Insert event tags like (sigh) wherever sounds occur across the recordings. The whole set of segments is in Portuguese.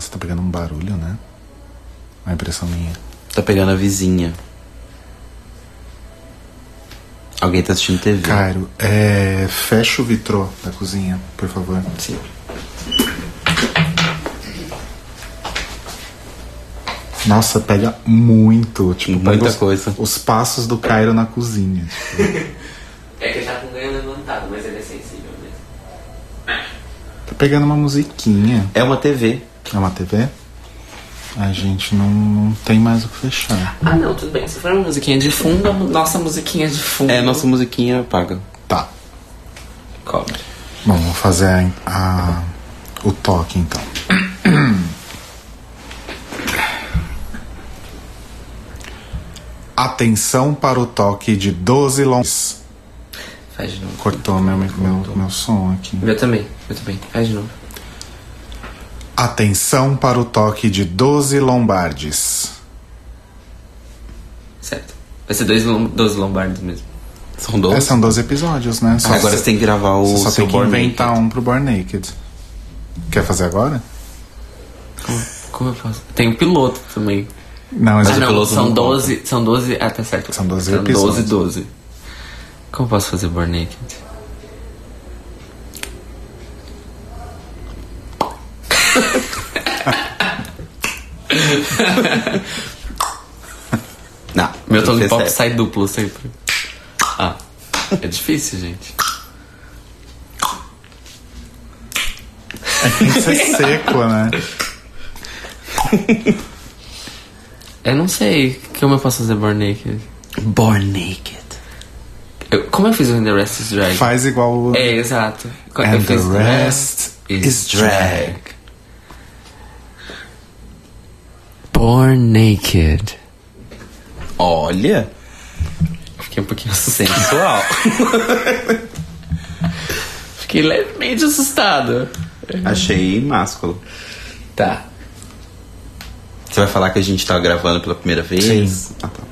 Nossa, tá pegando um barulho, né? A impressão minha. Tá pegando a vizinha. Alguém tá assistindo TV. Cairo, é, fecha o vitrô da cozinha, por favor. Sim. Nossa, pega muito. Tipo, Muita pega os, coisa. Os passos do Cairo na cozinha. (laughs) É que ele tá com ganho levantado, mas ele é sensível mesmo. Tá pegando uma musiquinha. É uma TV. É uma TV? A gente não, não tem mais o que fechar. Ah, não, tudo bem. Se for uma musiquinha de fundo, a nossa musiquinha de fundo. É, nossa musiquinha paga. Tá. Cobre. Bom, vou fazer a, a- o toque então. Atenção para o toque de 12 longos. Faz de novo. Cortou meu, meu, meu som aqui. Eu também, eu também. Faz de novo. Atenção para o toque de 12 lombardes. Certo. Vai ser dois, lom- 12 lombardos mesmo. São 12. É, são 12 episódios, né? Só Agora você tem que gravar o Você só seu tem que inventar Naked. um pro Born Naked. Quer fazer agora? Como, como eu faço? Tem o piloto também. Não, mas ah, o não, piloto são não 12. São 12. Ah, tá certo. São 12 12, episódios. 12. Como eu posso fazer Born Naked? (laughs) Não, Meu que pop certo. sai duplo sempre. Ah, é difícil, gente. Tem que ser seco, né? Eu não sei como eu posso fazer Born Naked. Born Naked. Eu- como eu fiz o In The Rest is Drag? Faz igual o. É, exato. Eu And the fiz rest is drag. Born Naked. Olha, Fiquei um pouquinho assustado. sensual. (laughs) Fiquei levemente assustado. Achei másculo. Tá. Você vai falar que a gente tá gravando pela primeira vez? Sim. Ah, tá.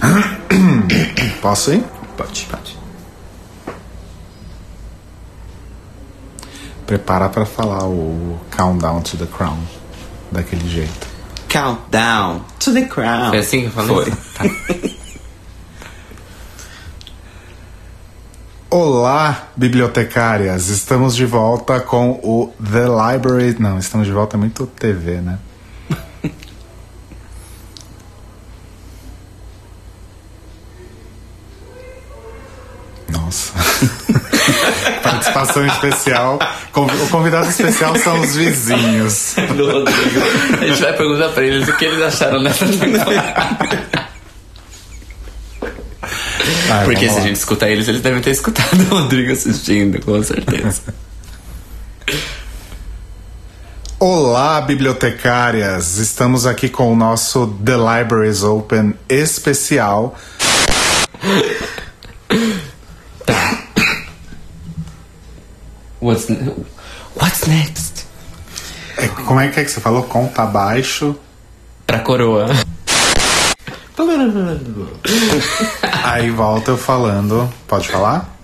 (coughs) Posso ir? Pode, pode. Prepara pra falar o Countdown to the Crown. Daquele jeito. Countdown to the crown. Foi assim que eu falei? Foi. Tá. (laughs) Olá, bibliotecárias! Estamos de volta com o The Library. Não, estamos de volta é muito TV, né? (laughs) Nossa. (laughs) Participação especial. O convidado especial são os vizinhos. Do Rodrigo. A gente vai perguntar pra eles o que eles acharam dessa temporada. Vai, Porque se a lá. gente escutar eles, eles devem ter escutado o Rodrigo assistindo, com certeza. Olá, bibliotecárias! Estamos aqui com o nosso The Libraries Open especial. What's, What's next? É, como é que é que você falou? Conta abaixo. Pra coroa. (laughs) Aí volta eu falando. Pode falar?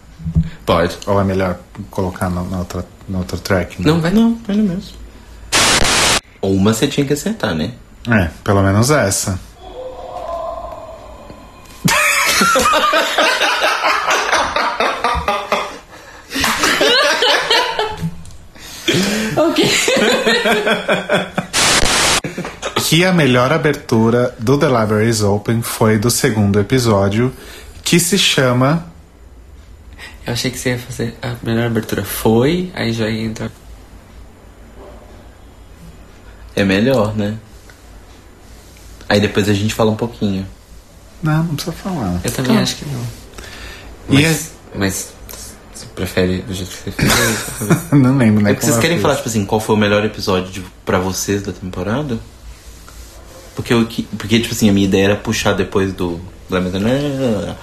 Pode. Ou é melhor colocar na, na outra, no outro track? né? Não, vai não. Vai no mesmo. Uma você tinha que acertar, né? É, pelo menos essa. (laughs) (laughs) Que a melhor abertura do The Libraries Open foi do segundo episódio, que se chama. Eu achei que você ia fazer a melhor abertura. Foi, aí já ia entrar. É melhor, né? Aí depois a gente fala um pouquinho. Não, não precisa falar. Eu também Tá. acho que não. E Mas, mas você prefere do jeito que você fez? é- (laughs) Não lembro, né? É porque como vocês querem falar, tipo assim, qual foi o melhor episódio de, pra vocês da temporada? Porque, eu, que- porque, tipo assim, a minha ideia era puxar depois do Glamazonian.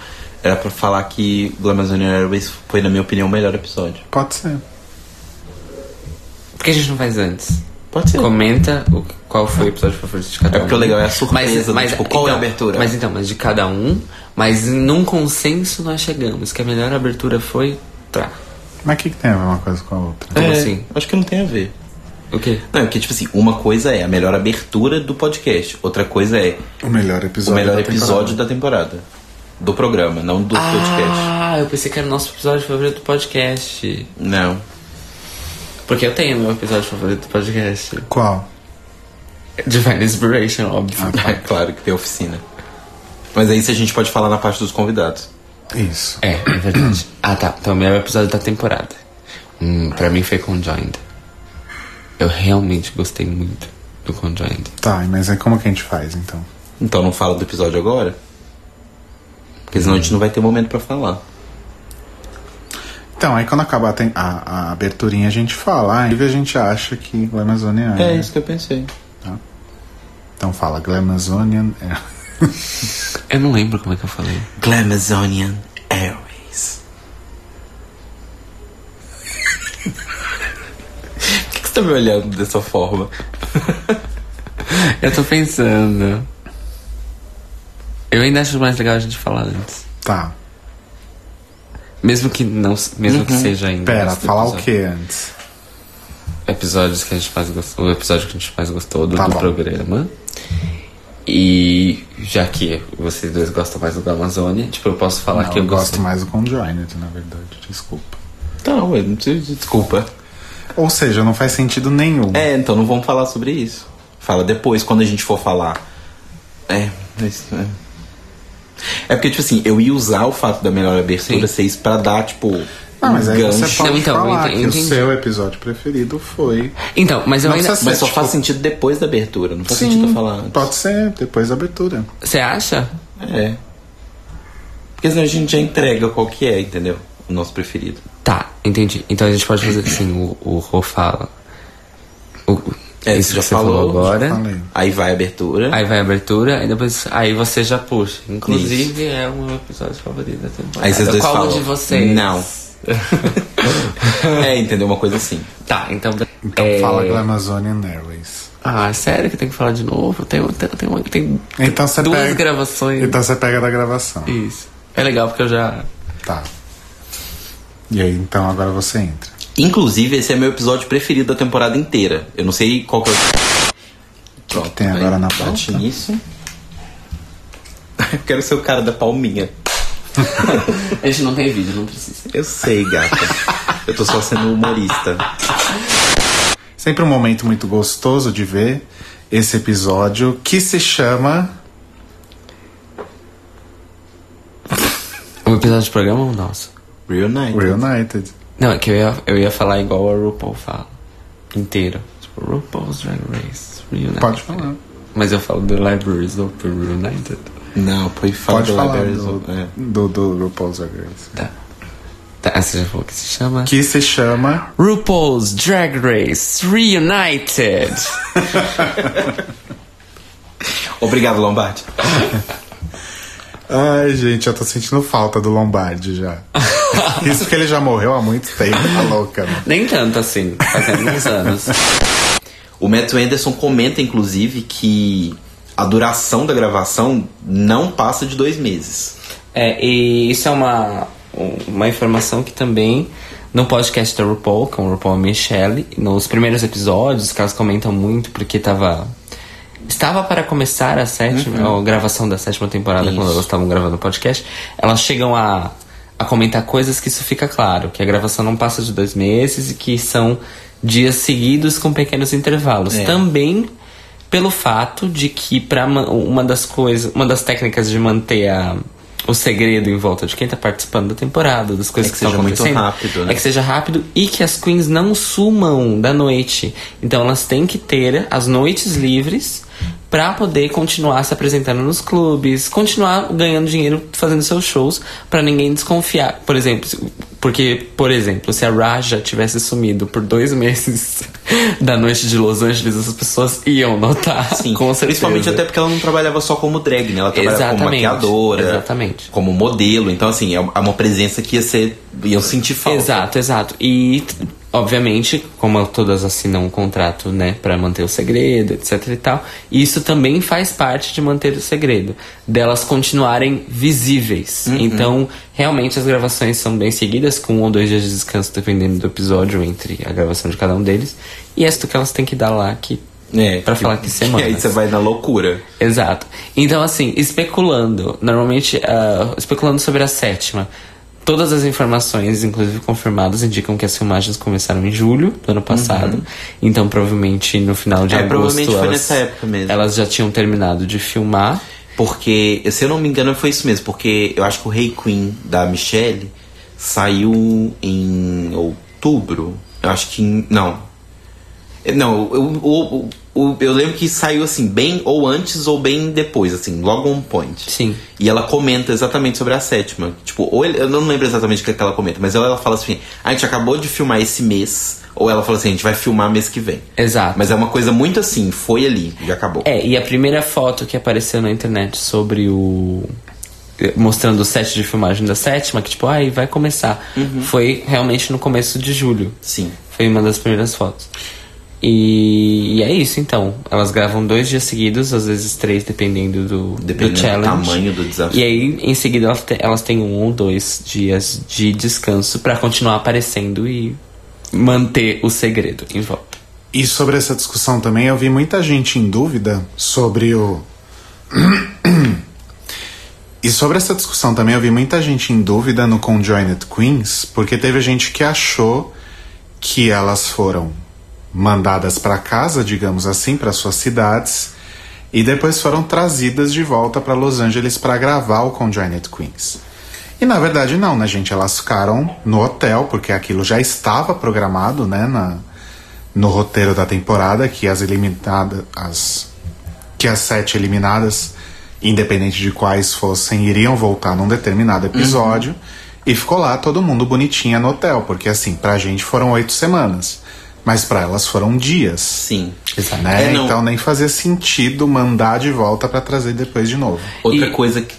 Era pra falar que Glamazonian Airways foi, na minha opinião, o melhor episódio. Pode ser. Por que a gente não faz antes? Pode ser. Comenta o, qual foi o episódio favorito de cada É um. porque o legal é a surpresa, né? Tipo, qual é a abertura? Mas então, mas de cada um, mas num consenso nós chegamos que a melhor abertura foi. Tá. Mas o que, que tem a ver uma coisa com a outra? Como É, assim? Acho que não tem a ver. O quê? Não, é porque, tipo assim, uma coisa é a melhor abertura do podcast, outra coisa é O melhor o episódio. melhor da episódio da temporada. Do programa, não do podcast. Ah, eu pensei que era o nosso episódio favorito do podcast. Não. Porque eu tenho meu episódio favorito do podcast. temporada. Qual? Divine Inspiration, óbvio. (laughs) É claro que tem oficina. Mas aí isso a gente pode falar na parte dos convidados. Isso. É, é verdade. (clears throat) ah, tá. Então, o melhor episódio da temporada. Hum, pra mim foi Conjoined. Eu realmente gostei muito do Conjoined. Tá, mas aí como que a gente faz então? Então não fala do episódio agora? Porque senão a gente não vai ter momento pra falar. Então, aí quando acabar a, a, a aberturinha a gente fala. Ah, inclusive a gente acha que Glamazonian É é. isso que eu pensei. Então fala Glamazonian é. (laughs) Eu não lembro como é que eu falei. Glamazonian Airways. (laughs) Por que que você tá me olhando dessa forma? (laughs) Eu tô pensando. Eu ainda acho mais legal a gente falar antes. Tá. Mesmo que não, mesmo que seja ainda. Pera, falar o que antes? Episódios que a gente mais gostou. O episódio que a gente mais gostou do, Tá do programa. E já que vocês dois gostam mais do da Amazônia, tipo, eu posso falar Não, que eu, eu gosto gostei. mais do Conjoined, na verdade. Desculpa. Não, eu não preciso de desculpa. Ou seja, não faz sentido nenhum. É, então não vamos falar sobre isso. Fala depois, quando a gente for falar. É, mas. É, é porque, tipo assim, eu ia usar o fato da melhor abertura Sim. ser isso pra dar, tipo. Ah, mas um aí gancho. você pode Não, então, falar eu entendi. o seu episódio preferido foi. Então, mas eu Não ainda. Mas só tipo, faz sentido depois da abertura, não faz sentido eu falar antes. pode ser, depois da abertura. Você acha? É. Porque senão a gente já entrega qual que é, entendeu? O nosso preferido. Tá, entendi. Então a gente pode fazer assim, o, o Rô fala. O, É, isso já que você falou, falou, agora. Aí vai a abertura. Aí vai a abertura, aí depois. Aí você já puxa. Inclusive é o meu episódio favorito da temporada. Aí vocês dois Qual falam. de vocês? Não. (laughs) é, entendeu? Uma coisa assim. Tá, então. Então é... fala Glamazonian Airways. Ah, sério que tem que falar de novo? Tem, tem, tem, tem Então você duas pega. gravações. Então você pega da gravação. Isso. É legal porque eu já. Tá. E aí, então agora você entra. Inclusive, esse é meu episódio preferido da temporada inteira. Eu não sei qual que é o. O que tem agora na Bate pauta? nisso. Eu (laughs) quero ser o cara da palminha. (laughs) A gente não tem vídeo, não precisa. Eu sei, gata. Eu tô só sendo humorista. Sempre um momento muito gostoso de ver esse episódio que se chama. O episódio do programa ou o nosso? Reunited. Reunited. Não, é que eu ia, eu ia falar igual a RuPaul fala. Inteiro. Tipo, RuPaul's Drag Race Reunited. Pode falar. Mas eu falo do Libraries Open Reunited. Não, foi fala Pode do falar Libraries do, of- é. do, do RuPaul's Drag Race. Tá. Tá, você já falou que se chama? Que se chama. RuPaul's Drag Race Reunited. (laughs) Obrigado, Lombardi. Ai, gente, eu tô sentindo falta do Lombardi já. (laughs) Isso que ele já morreu há muito tempo, tá louca, né? Nem tanto assim, fazendo uns anos. (laughs) O Matt Anderson comenta, inclusive, que a duração da gravação não passa de dois meses. É, e isso é uma, uma informação que também no podcast da RuPaul, com o RuPaul e Michelle, nos primeiros episódios, que elas comentam muito porque tava. Estava para começar a sétima, a gravação da sétima temporada, Isso. quando elas estavam gravando o podcast, elas chegam a, a comentar coisas que isso fica claro, que a gravação não passa de dois meses e que são dias seguidos com pequenos intervalos. É. Também pelo fato de que para uma das coisas, uma das técnicas de manter a, o segredo em volta de quem tá participando da temporada, das coisas É que que, estão seja muito acontecendo, rápido, né? é que seja rápido e que as queens não sumam da noite. Então elas têm que ter as noites livres pra poder continuar se apresentando nos clubes, continuar ganhando dinheiro fazendo seus shows pra ninguém desconfiar. Por exemplo, porque, por exemplo, se a Raja tivesse sumido por dois (laughs) meses da noite de Los Angeles, as pessoas iam notar. Sim, com certeza. principalmente até porque ela não trabalhava só como drag, né? Ela trabalhava como Exatamente, maquiadora, exatamente. como modelo. Então, assim, é uma presença que ia ser. iam sentir falta. Exato, exato. E obviamente, como todas assinam um contrato, né, para manter o segredo, etc e tal, isso também faz parte de manter o segredo, delas continuarem visíveis. Então, realmente as gravações são bem seguidas, com um ou dois dias de descanso, dependendo do episódio, entre a gravação de cada um deles. E essa que elas têm que dar lá, que É, Pra falar que semanas. aí você vai na loucura. Exato. Então, assim, especulando, normalmente, ah, especulando sobre a sétima, todas as informações, inclusive confirmadas, indicam que as filmagens começaram em julho do ano passado. Então, provavelmente no final de É, agosto. provavelmente foi elas, nessa época mesmo. Elas já tinham terminado de filmar. Porque, se eu não me engano, foi isso mesmo. Porque eu acho que o Rei Queen da Michelle saiu em outubro. Eu acho que. em- Não. Não, eu, eu, eu, eu lembro que saiu assim, bem ou antes ou bem depois, assim, logo on point. Sim. E ela comenta exatamente sobre a sétima. Tipo, ou ele- eu não lembro exatamente o que, é que ela comenta, mas ela, ela fala assim: a gente acabou de filmar esse mês. Ou ela fala assim: a gente vai filmar mês que vem. Exato. Mas é uma coisa muito assim, foi ali, já acabou. É, e a primeira foto que apareceu na internet sobre o. mostrando o set de filmagem da sétima, que tipo, ai, vai começar. Uhum. Foi realmente no começo de julho. Sim. Foi uma das primeiras fotos. E, e é isso então. Elas gravam dois dias seguidos, às vezes três, dependendo do, Dependendo do do challenge. tamanho do desafio. E aí, em seguida, elas, te- elas têm um ou dois dias de descanso pra continuar aparecendo e manter o segredo em volta. E sobre essa discussão também, eu vi muita gente em dúvida sobre o. (coughs) e sobre essa discussão também, eu vi muita gente em dúvida no Conjoined Queens, porque teve gente que achou que elas foram mandadas para casa, digamos assim, para suas cidades, e depois foram trazidas de volta para Los Angeles para gravar o Conjoined Queens. E na verdade não, né, gente? Elas ficaram no hotel, porque aquilo já estava programado, né, na, no roteiro da temporada, que as eliminadas, as, que as sete eliminadas, independente de quais fossem, iriam voltar num determinado episódio. E ficou lá todo mundo bonitinha no hotel, porque assim, pra gente foram oito semanas. Mas pra elas foram dias. Sim. Né? É, não. Então nem fazia sentido mandar de volta pra trazer depois de novo. Outra E- coisa que.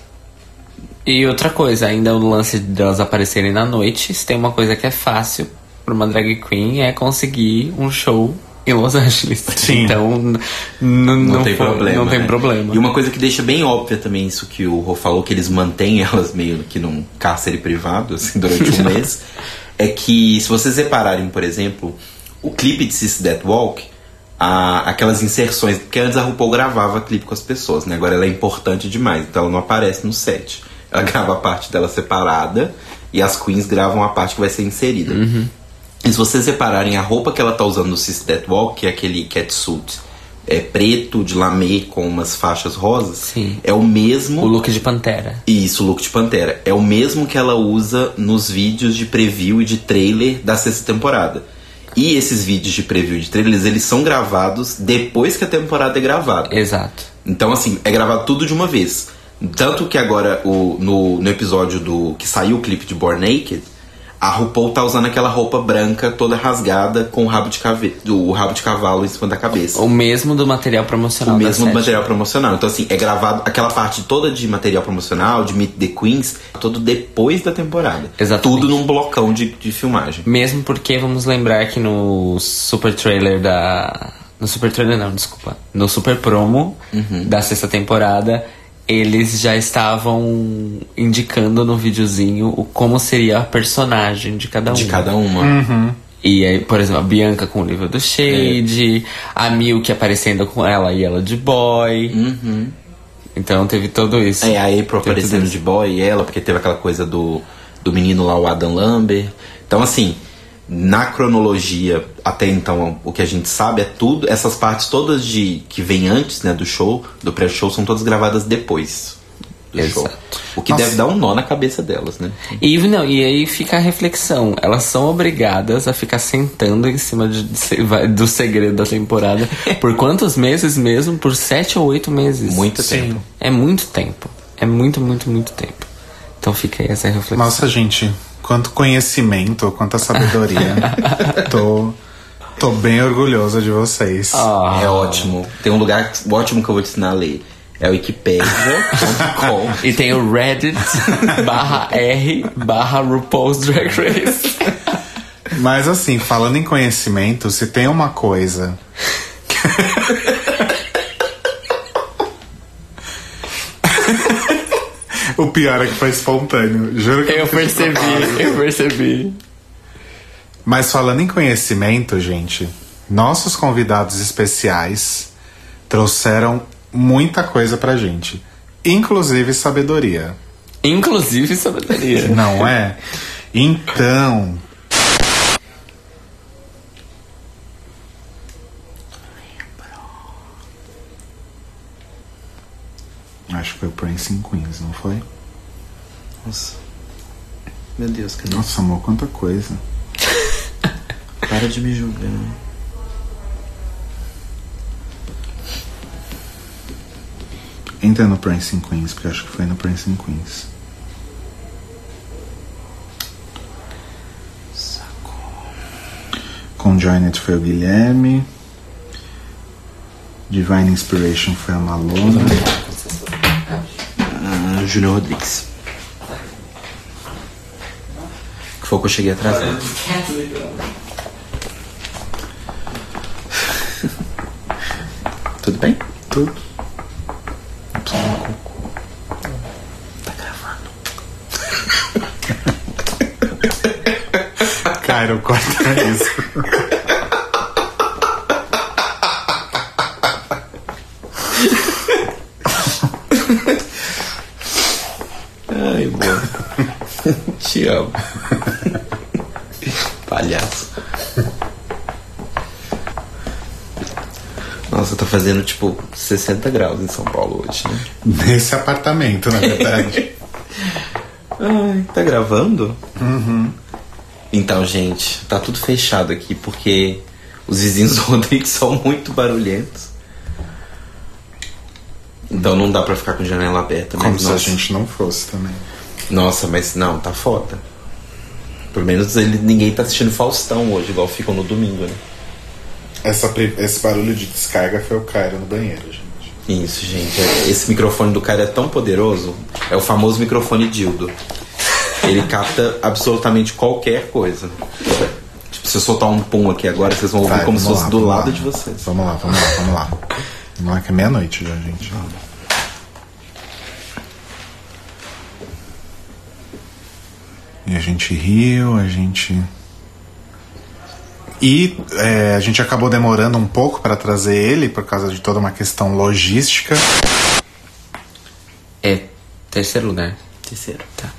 E outra coisa, ainda o lance delas aparecerem na noite, se tem uma coisa que é fácil pra uma drag queen é conseguir um show em Los Angeles. Sim. Então, Não, não, tem foi- problema. Não tem né? problema. E uma coisa que deixa bem óbvia também isso que o Rô falou, que eles mantêm elas meio que num cárcere privado, assim, durante um (laughs) mês, é que se vocês repararem, por exemplo, o clipe de Sis That Walk, a- aquelas inserções, porque antes a RuPaul gravava clipe com as pessoas, né? Agora ela é importante demais, então ela não aparece no set. Ela grava a parte dela separada e as queens gravam a parte que vai ser inserida. E se vocês repararem, a roupa que ela tá usando no Sis That Walk, que é aquele catsuit é preto de lamê com umas faixas rosas, Sim. é o mesmo. O look de Pantera. Isso, o look de Pantera. É o mesmo que ela usa nos vídeos de preview e de trailer da sexta temporada. E esses vídeos de preview de trailers, eles são gravados depois que a temporada é gravada. Exato. Então, assim, é gravado tudo de uma vez. Tanto que agora, o, no, no episódio do que saiu o clipe de Born Naked, a RuPaul tá usando aquela roupa branca toda rasgada com o rabo de, cave, o rabo de cavalo em cima da cabeça. O mesmo do material promocional O mesmo sétima. material promocional. Então, assim, é gravado aquela parte toda de material promocional, de Meet the Queens, todo depois da temporada. Exatamente. Tudo num blocão de, de filmagem. Mesmo porque vamos lembrar que no super trailer da. No super trailer não, desculpa. No super promo Uhum. da sexta temporada, eles já estavam indicando no videozinho o como seria a personagem de cada um. De cada uma. E aí, por exemplo, a Bianca com o livro do Shade, a Milk aparecendo com ela e ela de boy. Então teve tudo isso. É, a April Teve aparecendo de boy e ela, porque teve aquela coisa do, do menino lá, o Adam Lambert. Então, assim, na cronologia, até então, o que a gente sabe é tudo, essas partes todas de que vem antes, né, do show, do pré-show, são todas gravadas depois do Exato. show. O que Nossa. deve dar um nó na cabeça delas, né? E, não, e aí fica a reflexão. Elas são obrigadas a ficar sentando em cima de- de- do segredo da temporada. (laughs) por quantos meses mesmo? Por sete ou oito meses. Muito Sim. tempo. É muito tempo. É muito, muito, muito tempo. Então fica aí essa reflexão. Nossa, gente, quanto conhecimento, quanta sabedoria. (laughs) tô, tô bem orgulhosa de vocês. Ah. É ótimo. Tem um lugar ótimo que eu vou te ensinar a ler. É o wikipedia.com. (laughs) E tem o Reddit (laughs) barra R barra RuPaul's Drag Race. Mas assim, falando em conhecimento, se tem uma coisa. O pior é que foi espontâneo. Juro que Eu fiz percebi, eu percebi. Mas falando em conhecimento, gente, nossos convidados especiais trouxeram muita coisa pra gente, inclusive sabedoria, Inclusive sabedoria. não é? Então, foi o Prince in Queens, não foi? Nossa. Meu Deus, cadê? Nossa, amor, quanta coisa. (laughs) Para de me julgar. Entra no Prince in Queens, porque acho que foi no Prince in Queens. Com Joinet foi o Guilherme. Divine Inspiration foi a Malona. Júnior Rodrigues. Que foi que eu cheguei atrasado. (laughs) Tudo bem? Tudo. Tá gravando. (laughs) Cairo, corta isso. (laughs) Ai, boa. Te amo. Palhaço. Nossa, tá fazendo tipo 60 graus em São Paulo hoje, né? Nesse apartamento, na verdade. (laughs) Ai, tá gravando? Uhum. Então, gente, tá tudo fechado aqui porque os vizinhos (laughs) do Rodrigo são muito barulhentos. Então não dá pra ficar com janela aberta, Como mas se a nossa, gente não fosse também. nossa, mas não, tá foda. Pelo menos ele, ninguém tá assistindo Faustão hoje, igual ficam no domingo, né? Essa, esse barulho de descarga foi o Cairo no banheiro, gente. Isso, gente. é- Esse microfone do cara é tão poderoso. É o famoso microfone dildo. Ele capta absolutamente qualquer coisa. Tipo, se eu soltar um pum aqui agora, vocês vão ouvir Vai, como se fosse lá, do lado lá. de vocês. Vamos lá, vamos lá, vamos lá. Vamos lá que é meia-noite já, gente. E a gente riu, a gente. E é, a gente acabou demorando um pouco para trazer ele por causa de toda uma questão logística. É terceiro lugar. Terceiro. Tá.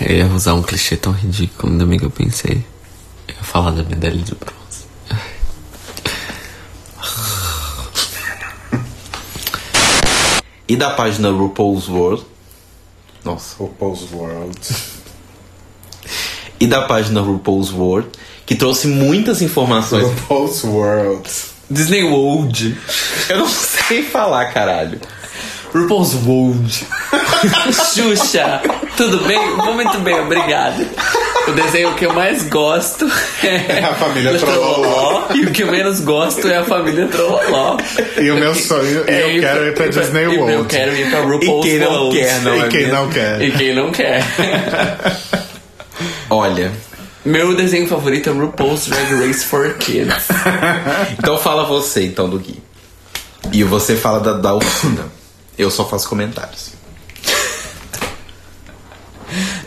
Eu ia usar um clichê tão ridículo, ainda bem que eu pensei. Eu ia falar da medalha de bronze. E da página RuPaul's World. Nossa. RuPaul's World. E da página RuPaul's World, que trouxe muitas informações. RuPaul's World. Disney World. Eu não sei falar, caralho. RuPaul's World. (laughs) Xuxa. Tudo bem? Vou muito bem, obrigado. O desenho que eu mais gosto é, a família o Trololó. E o que eu menos gosto é a família Trololó. E o meu sonho, É, eu quero ir pra Disney e World. Eu quero ir pra RuPaul's E quem não World. quer, não E é quem não quer? E quem não quer. (laughs) (laughs) Olha. Meu desenho favorito é RuPaul's Drag Race for Kids. (laughs) Então fala você, então, do Gui. E você fala da, da. Eu só faço comentários.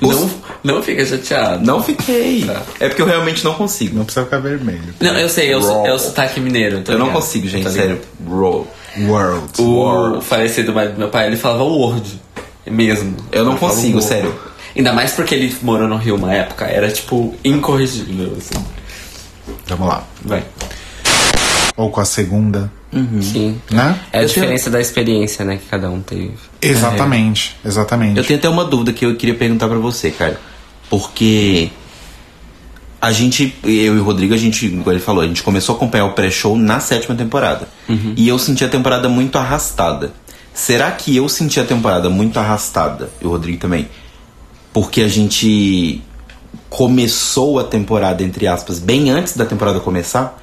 Não, não fica chateado. Não fiquei. Tá. É porque eu realmente não consigo. Não precisa ficar vermelho. Não, eu sei, eu, Raw. é o sotaque mineiro. tô Eu não consigo, gente, Tá sério. Roll. World. O Word. falecido marido do meu pai, ele falava Word. Mesmo. Eu não falava consigo, sério. Ainda mais porque ele morou no Rio uma época, era tipo incorrigível, assim. Vamos lá. Vai. Ou com a segunda, Sim. né? É a Eu diferença da experiência, né, que cada um teve. Exatamente, exatamente. Eu tenho até uma dúvida que eu queria perguntar pra você, cara. Porque a gente, eu e o Rodrigo, a gente, igual ele falou, a gente começou a acompanhar o pré-show na sétima temporada. E eu senti a temporada muito arrastada. Será que eu senti a temporada muito arrastada, e o Rodrigo também, porque a gente começou a temporada, entre aspas, bem antes da temporada começar?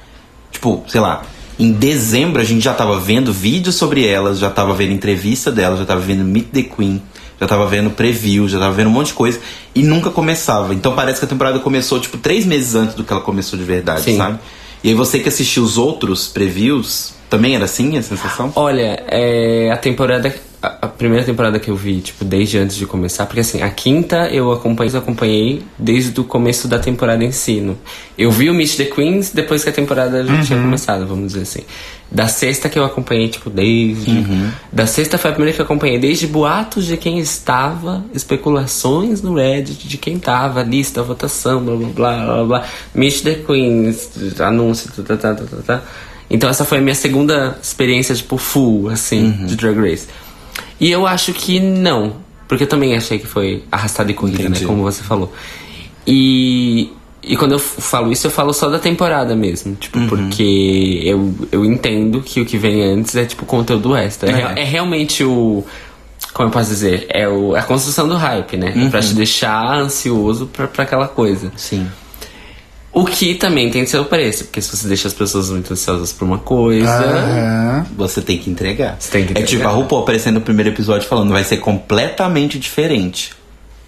Tipo, sei lá, em dezembro a gente já tava vendo vídeos sobre elas, já tava vendo entrevista delas, já tava vendo Meet the Queen, já tava vendo preview, já tava vendo um monte de coisa. E nunca começava. Então parece que a temporada começou, tipo, três meses antes do que ela começou de verdade, Sim. sabe? E aí você que assistiu os outros previews, também era assim a sensação? Olha, é, a temporada. A, a primeira temporada que eu vi, tipo, desde antes de começar, porque assim, a quinta eu acompanhei, acompanhei desde o começo da temporada em si. no- Eu vi o Meet the Queens depois que a temporada já tinha começado, vamos dizer assim. Da sexta que eu acompanhei, tipo, desde. Da sexta foi a primeira que eu acompanhei, desde boatos de quem estava, especulações no Reddit de quem tava, lista, votação, blá blá blá blá blá. Meet the Queens, anúncio, tá, tá, tá, tá, tá. Então essa foi a minha segunda experiência, tipo, full, assim, de Drag Race. E eu acho que não. Porque eu também achei que foi arrastado e corrida, Entendi. né? Como você falou. E, e quando eu falo isso, eu falo só da temporada mesmo. Tipo, porque eu, eu entendo que o que vem antes é, tipo, conteúdo extra. É, É. é realmente o... Como eu posso dizer? É o, a construção do hype, né? É Pra te deixar ansioso pra, pra aquela coisa. Sim. O que também tem seu preço, porque se você deixa as pessoas muito ansiosas por uma coisa. Aham. Você tem que entregar. Você tem que É entregar. tipo a RuPaul aparecendo no primeiro episódio falando vai ser completamente diferente.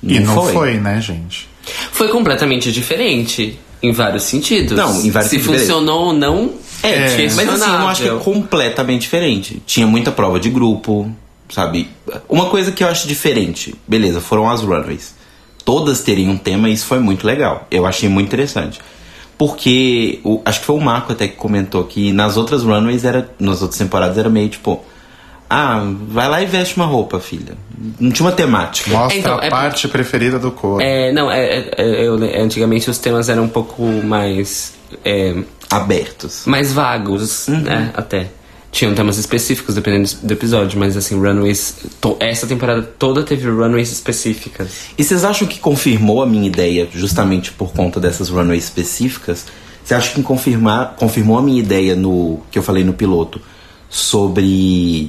E não foi. né, gente? Foi completamente diferente em vários sentidos. Não, em vários Se sentidos, funcionou ou não, É, é, mas assim, eu não acho que é completamente diferente. Tinha muita prova de grupo, sabe? Uma coisa que eu acho diferente, beleza, foram as runways. Todas teriam um tema e isso foi muito legal. Eu achei muito interessante. Porque, o- acho que foi o Marco até que comentou que nas outras runways, era, nas outras temporadas, era meio tipo... Ah, vai lá e veste uma roupa, filha. Não tinha uma temática. Mostra Então, a é- parte preferida do corpo. É, não, é, é- é- eu- antigamente os temas eram um pouco mais. é, Abertos. mais vagos, Uhum. né? Até. Tinham temas específicos dependendo do episódio, mas assim, runways. to- essa temporada toda teve runways específicas. E vocês acham que confirmou a minha ideia justamente por conta dessas runways específicas? Você acha que confirmar, confirmou a minha ideia no que eu falei no piloto sobre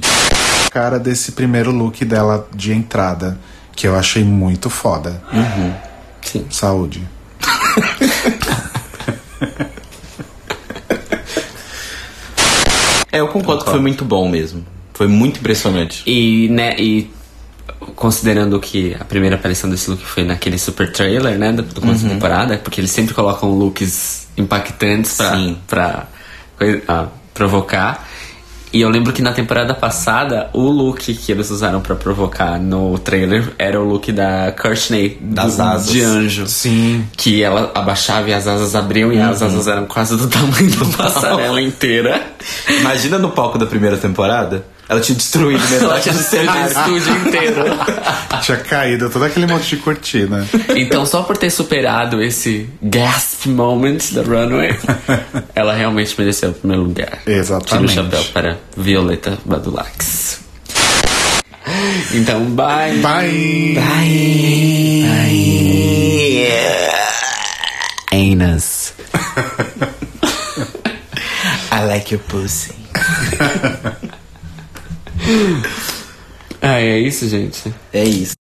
Cara desse primeiro look dela de entrada, que eu achei muito foda. Sim. Saúde. (laughs) É, eu concordo que foi muito bom mesmo. Foi muito impressionante. E, né, e considerando que a primeira aparição desse look foi naquele super trailer, né, do, do começo Uhum. da temporada, porque eles sempre colocam looks impactantes pra, Sim. pra coi- ah, provocar. E eu lembro que na temporada passada, o look que eles usaram pra provocar no trailer era o look da Courtney, Das do- asas. de anjo. Sim. Que ela abaixava e as asas abriam e Uhum. as asas eram quase do (laughs) tamanho da passarela inteira. Imagina no palco da primeira temporada, ela tinha destruído metade do destruído o cenário. estúdio inteiro. (laughs) Tinha caído todo aquele monte de cortina. Então, só por ter superado esse gasp moment da runway, (laughs) ela realmente mereceu o primeiro lugar. Exatamente. Tira o chapéu para Violeta Badulax. Então, bye. Bye! Anus. (laughs) I like your pussy. Ah, é isso, gente. É isso.